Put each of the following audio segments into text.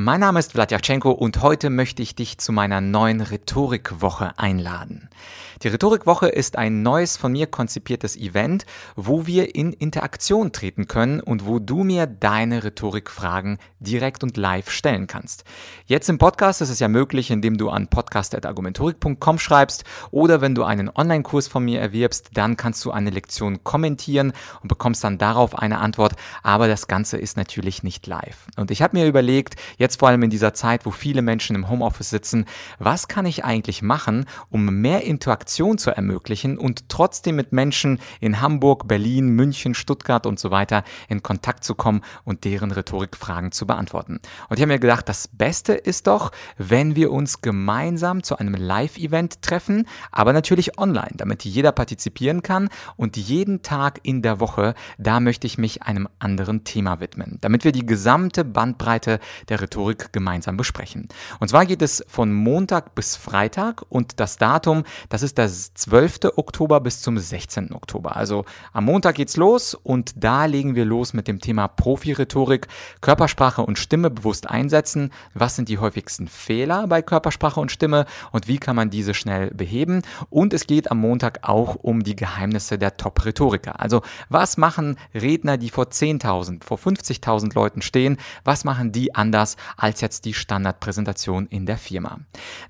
Mein Name ist Vladyachenko und heute möchte ich dich zu meiner neuen Rhetorikwoche einladen. Die Rhetorikwoche ist ein neues von mir konzipiertes Event, wo wir in Interaktion treten können und wo du mir deine Rhetorikfragen direkt und live stellen kannst. Jetzt im Podcast ist es ja möglich, indem du an podcast.argumentorik.com schreibst oder wenn du einen Online-Kurs von mir erwirbst, dann kannst du eine Lektion kommentieren und bekommst dann darauf eine Antwort, aber das Ganze ist natürlich nicht live. Und ich habe mir überlegt, jetzt vor allem in dieser Zeit, wo viele Menschen im Homeoffice sitzen, was kann ich eigentlich machen, um mehr Interaktion Interaktion zu ermöglichen und trotzdem mit Menschen in Hamburg, Berlin, München, Stuttgart und so weiter in Kontakt zu kommen und deren Rhetorikfragen zu beantworten. Und ich habe mir gedacht, das Beste ist doch, wenn wir uns gemeinsam zu einem Live-Event treffen, aber natürlich online, damit jeder partizipieren kann und jeden Tag in der Woche, da möchte ich mich einem anderen Thema widmen, damit wir die gesamte Bandbreite der Rhetorik gemeinsam besprechen. Und zwar geht es von Montag bis Freitag und das Datum, das ist das 12. Oktober bis zum 16. Oktober. Also am Montag geht's los und da legen wir los mit dem Thema Profi-Rhetorik, Körpersprache und Stimme bewusst einsetzen. Was sind die häufigsten Fehler bei Körpersprache und Stimme und wie kann man diese schnell beheben? Und es geht am Montag auch um die Geheimnisse der Top-Rhetoriker. Also was machen Redner, die vor 10.000, vor 50.000 Leuten stehen? Was machen die anders als jetzt die Standardpräsentation in der Firma?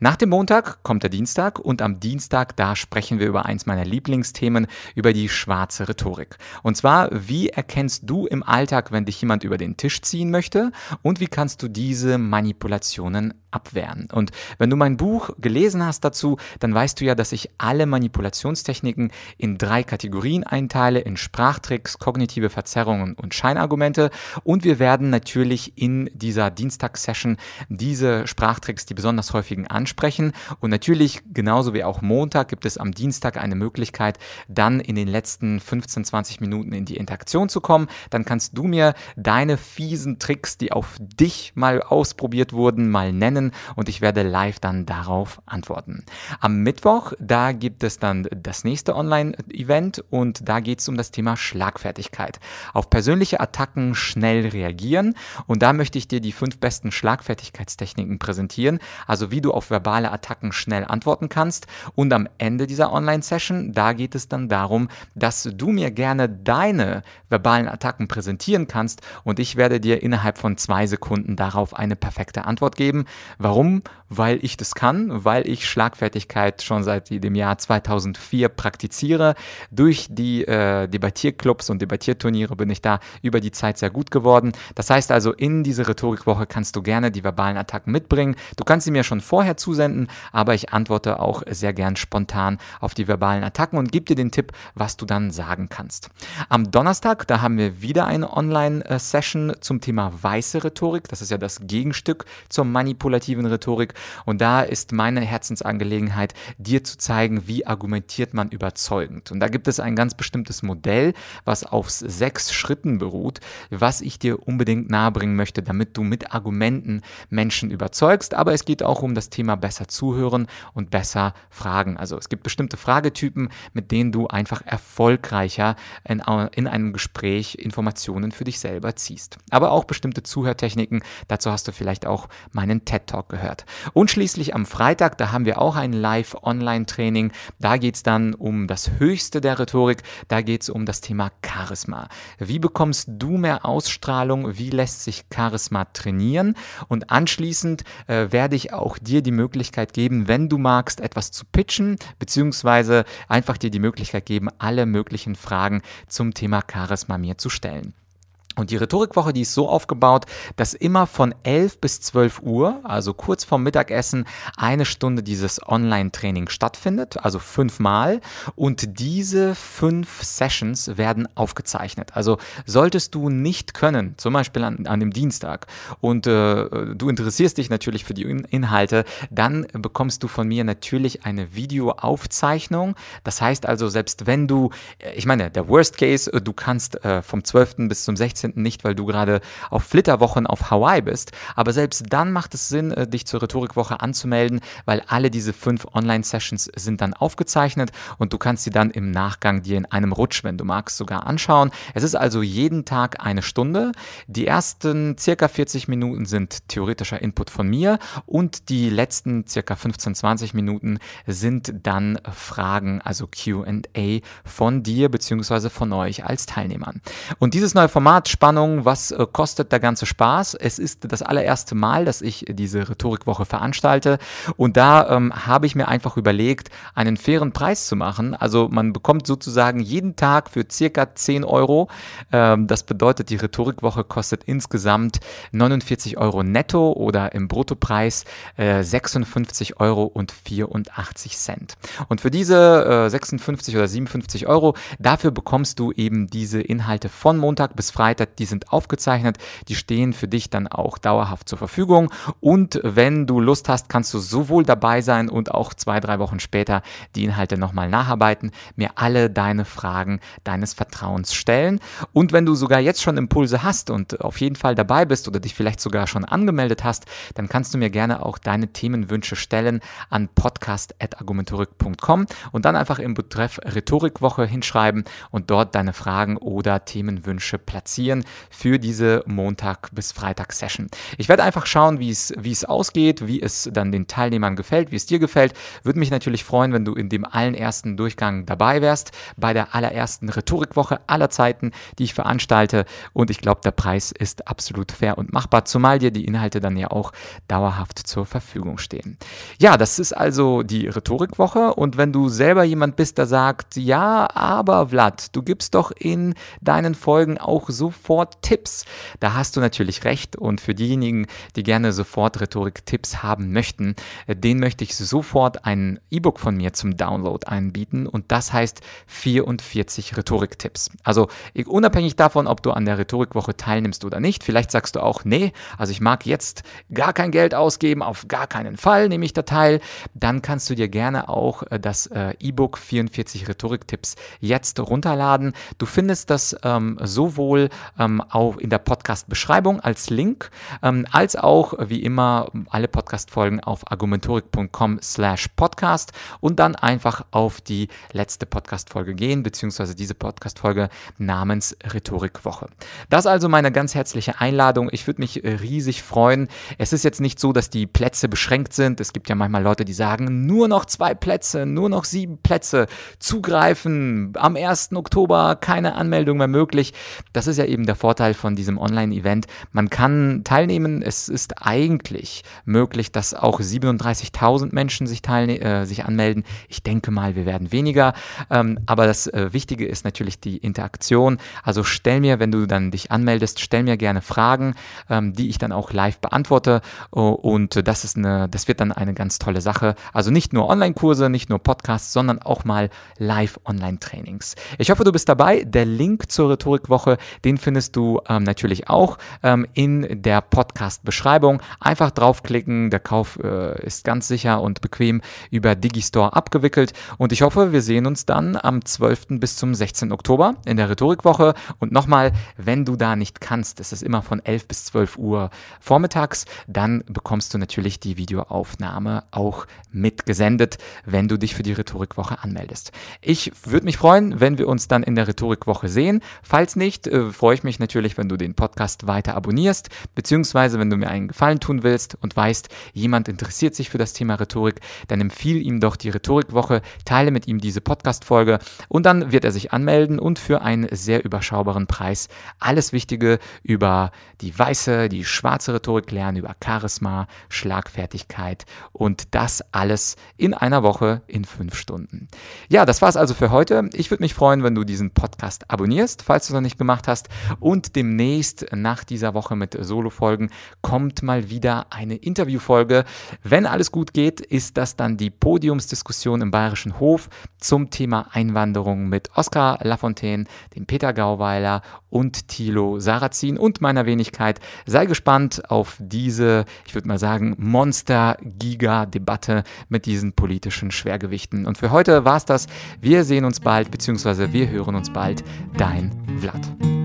Nach dem Montag kommt der Dienstag und am Dienstag da sprechen wir über eins meiner Lieblingsthemen, über die schwarze Rhetorik. Und zwar, wie erkennst du im Alltag, wenn dich jemand über den Tisch ziehen möchte und wie kannst du diese Manipulationen abwehren. Und wenn du mein Buch gelesen hast dazu, dann weißt du ja, dass ich alle Manipulationstechniken in drei Kategorien einteile, in Sprachtricks, kognitive Verzerrungen und Scheinargumente. Und wir werden natürlich in dieser Dienstagssession diese Sprachtricks, die besonders häufigen, ansprechen. Und natürlich, genauso wie auch Montag, gibt es am Dienstag eine Möglichkeit, dann in den letzten 15, 20 Minuten in die Interaktion zu kommen. Dann kannst du mir deine fiesen Tricks, die auf dich mal ausprobiert wurden, mal nennen nennen und ich werde live dann darauf antworten. Am Mittwoch, da gibt es dann das nächste Online-Event und da geht es um das Thema Schlagfertigkeit. Auf persönliche Attacken schnell reagieren und da möchte ich dir die fünf besten Schlagfertigkeitstechniken präsentieren, also wie du auf verbale Attacken schnell antworten kannst und am Ende dieser Online-Session, da geht es dann darum, dass du mir gerne deine verbalen Attacken präsentieren kannst und ich werde dir innerhalb von zwei Sekunden darauf eine perfekte Antwort geben. Warum? Weil ich das kann, weil ich Schlagfertigkeit schon seit dem Jahr 2004 praktiziere. Durch die äh, Debattierclubs und Debattierturniere bin ich da über die Zeit sehr gut geworden. Das heißt also, in diese Rhetorikwoche kannst du gerne die verbalen Attacken mitbringen. Du kannst sie mir schon vorher zusenden, aber ich antworte auch sehr gern spontan auf die verbalen Attacken und gebe dir den Tipp, was du dann sagen kannst. Am Donnerstag, da haben wir wieder eine Online-Session zum Thema weiße Rhetorik. Das ist ja das Gegenstück zur manipulativen Rhetorik. Und da ist meine Herzensangelegenheit, dir zu zeigen, wie argumentiert man überzeugend. Und da gibt es ein ganz bestimmtes Modell, was auf sechs Schritten beruht, was ich dir unbedingt nahebringen möchte, damit du mit Argumenten Menschen überzeugst. Aber es geht auch um das Thema besser zuhören und besser fragen. Also es gibt bestimmte Fragetypen, mit denen du einfach erfolgreicher in, in einem Gespräch Informationen für dich selber ziehst. Aber auch bestimmte Zuhörtechniken. Dazu hast du vielleicht auch meinen TED Talk gehört. Und schließlich am Freitag, da haben wir auch ein Live-Online-Training. Da geht es dann um das Höchste der Rhetorik. Da geht es um das Thema Charisma. Wie bekommst du mehr Ausstrahlung? Wie lässt sich Charisma trainieren? Und anschließend äh, werde ich auch dir die Möglichkeit geben, wenn du magst, etwas zu pitchen, beziehungsweise einfach dir die Möglichkeit geben, alle möglichen Fragen zum Thema Charisma mir zu stellen. Und die Rhetorikwoche, die ist so aufgebaut, dass immer von 11 bis 12 Uhr, also kurz vorm Mittagessen, eine Stunde dieses Online-Training stattfindet, also fünfmal. Und diese fünf Sessions werden aufgezeichnet. Also solltest du nicht können, zum Beispiel an, an dem Dienstag, und äh, du interessierst dich natürlich für die Inhalte, dann bekommst du von mir natürlich eine Videoaufzeichnung. Das heißt also, selbst wenn du, äh, ich meine, der Worst Case, äh, du kannst äh, vom 12. bis zum 16 14. nicht, weil du gerade auf Flitterwochen auf Hawaii bist. Aber selbst dann macht es Sinn, äh, dich zur Rhetorikwoche anzumelden, weil alle diese fünf Online-Sessions sind dann aufgezeichnet und du kannst sie dann im Nachgang dir in einem Rutsch, wenn du magst, sogar anschauen. Es ist also jeden Tag eine Stunde. Die ersten circa 40 Minuten sind theoretischer Input von mir und die letzten circa 15, 20 Minuten sind dann Fragen, also QA von dir bzw. von euch als Teilnehmern. Und dieses neue Format Spannung, was äh, kostet der ganze Spaß? Es ist das allererste Mal, dass ich diese Rhetorikwoche veranstalte und da ähm, habe ich mir einfach überlegt, einen fairen Preis zu machen. Also man bekommt sozusagen jeden Tag für circa 10 Euro. Ähm, das bedeutet, die Rhetorikwoche kostet insgesamt 49 Euro netto oder im Bruttopreis äh, 56 Euro und 84 Cent. Und für diese äh, 56 oder 57 Euro, dafür bekommst du eben diese Inhalte von Montag bis Freitag, die sind aufgezeichnet, die stehen für dich dann auch dauerhaft zur Verfügung. Und wenn du Lust hast, kannst du sowohl dabei sein und auch zwei, drei Wochen später die Inhalte nochmal nacharbeiten, mir alle deine Fragen deines Vertrauens stellen. Und wenn du sogar jetzt schon Impulse hast und auf jeden Fall dabei bist oder dich vielleicht sogar schon angemeldet hast, dann kannst du mir gerne auch deine Themenwünsche stellen an podcast.argumentorik.com und dann einfach im Betreff Rhetorikwoche hinschreiben und dort deine Fragen oder Themenwünsche platzieren für diese Montag bis Freitag Session. Ich werde einfach schauen, wie es, wie es ausgeht, wie es dann den Teilnehmern gefällt, wie es dir gefällt. Würde mich natürlich freuen, wenn du in dem allen ersten Durchgang dabei wärst, bei der allerersten Rhetorikwoche aller Zeiten, die ich veranstalte. Und ich glaube, der Preis ist absolut fair und machbar, zumal dir die Inhalte dann ja auch dauerhaft zur Verfügung stehen. Ja, das ist also die Rhetorikwoche. Und wenn du selber jemand bist, der sagt, ja, aber Vlad, du gibst doch in deinen Folgen auch sofort Tipps. Da hast du natürlich recht. Und für diejenigen, die gerne sofort Rhetorik-Tipps haben möchten, äh, den möchte ich sofort ein E-Book von mir zum Download einbieten. Und das heißt 44 Rhetorik-Tipps. Also unabhängig davon, ob du an der Rhetorikwoche teilnimmst oder nicht, vielleicht sagst du auch, nee, also ich mag jetzt gar kein Geld ausgeben, auf gar keinen Fall nehme ich da teil, dann kannst du dir gerne auch äh, das äh, E-Book 44 Rhetorik-Tipps jetzt runterladen. Du findest das ähm, sowohl ähm, auch in der Podcast-Beschreibung als Link, ähm, als auch wie immer alle Podcast-Folgen auf argumentorik.com slash podcast und dann einfach auf die letzte Podcast-Folge gehen, beziehungsweise diese Podcast-Folge namens Rhetorikwoche. Das also meine ganz herzliche Einladung. Ich würde mich äh, riesig freuen. Es ist jetzt nicht so, dass die Plätze beschränkt sind. Es gibt ja manchmal Leute, die sagen, nur noch zwei Plätze, nur noch sieben Plätze, zugreifen, am 1. Oktober keine Anmeldung mehr möglich. Das ist ja eben der Vorteil von diesem Online-Event. Man kann teilnehmen. Es ist eigentlich möglich, dass auch 37.000 Menschen sich, äh, sich anmelden. Ich denke mal, wir werden weniger. Ähm, aber das äh, Wichtige ist natürlich die Interaktion. Also stell mir, wenn du dann dich anmeldest, stell mir gerne Fragen, ähm, die ich dann auch live beantworte. Und das ist eine, das wird dann eine ganz tolle Sache. Also nicht nur Online-Kurse, nicht nur Podcasts, sondern auch mal Live-Online-Trainings. Ich hoffe, du bist dabei. Der Link zur Rhetorikwoche, den findest du ähm, natürlich auch ähm, in der Podcast-Beschreibung. Einfach draufklicken. Der Kauf äh, ist ganz sicher und bequem über Digistore abgewickelt. Und ich hoffe, wir sehen uns dann am 12. bis zum 16. Oktober in der Rhetorikwoche. Und nochmal, wenn du da nicht kannst, es ist immer von 11 bis 12 Uhr vormittags, dann bekommst du natürlich die Videoaufnahme auch mitgesendet, wenn du dich für die Rhetorikwoche anmeldest. Ich würde mich freuen, wenn wir uns dann in der Rhetorikwoche sehen. Falls nicht, äh, freue ich mich natürlich, wenn du den Podcast weiter abonnierst, beziehungsweise wenn du mir einen Gefallen tun willst und weißt, jemand interessiert sich für das Thema Rhetorik, dann empfiehl ihm doch die Rhetorikwoche, teile mit ihm diese Podcast-Folge und dann wird er sich anmelden und für einen sehr überschaubaren Preis alles Wichtige über die weiße, die schwarze Rhetorik lernen, über Charisma, Schlagfertigkeit und das alles in einer Woche in fünf Stunden. Ja, das war es also für heute. Ich würde mich freuen, wenn du diesen Podcast abonnierst, falls du es noch nicht gemacht hast. Und demnächst nach dieser Woche mit Solo-Folgen kommt mal wieder eine Interviewfolge. Wenn alles gut geht, ist das dann die Podiumsdiskussion im Bayerischen Hof zum Thema Einwanderung mit Oskar Lafontaine, dem Peter Gauweiler und Thilo Sarrazin und meiner Wenigkeit. Sei gespannt auf diese, ich würde mal sagen, Monster-Giga-Debatte mit diesen politischen Schwergewichten. Und für heute war es das. Wir sehen uns bald, beziehungsweise wir hören uns bald. Dein Vlad.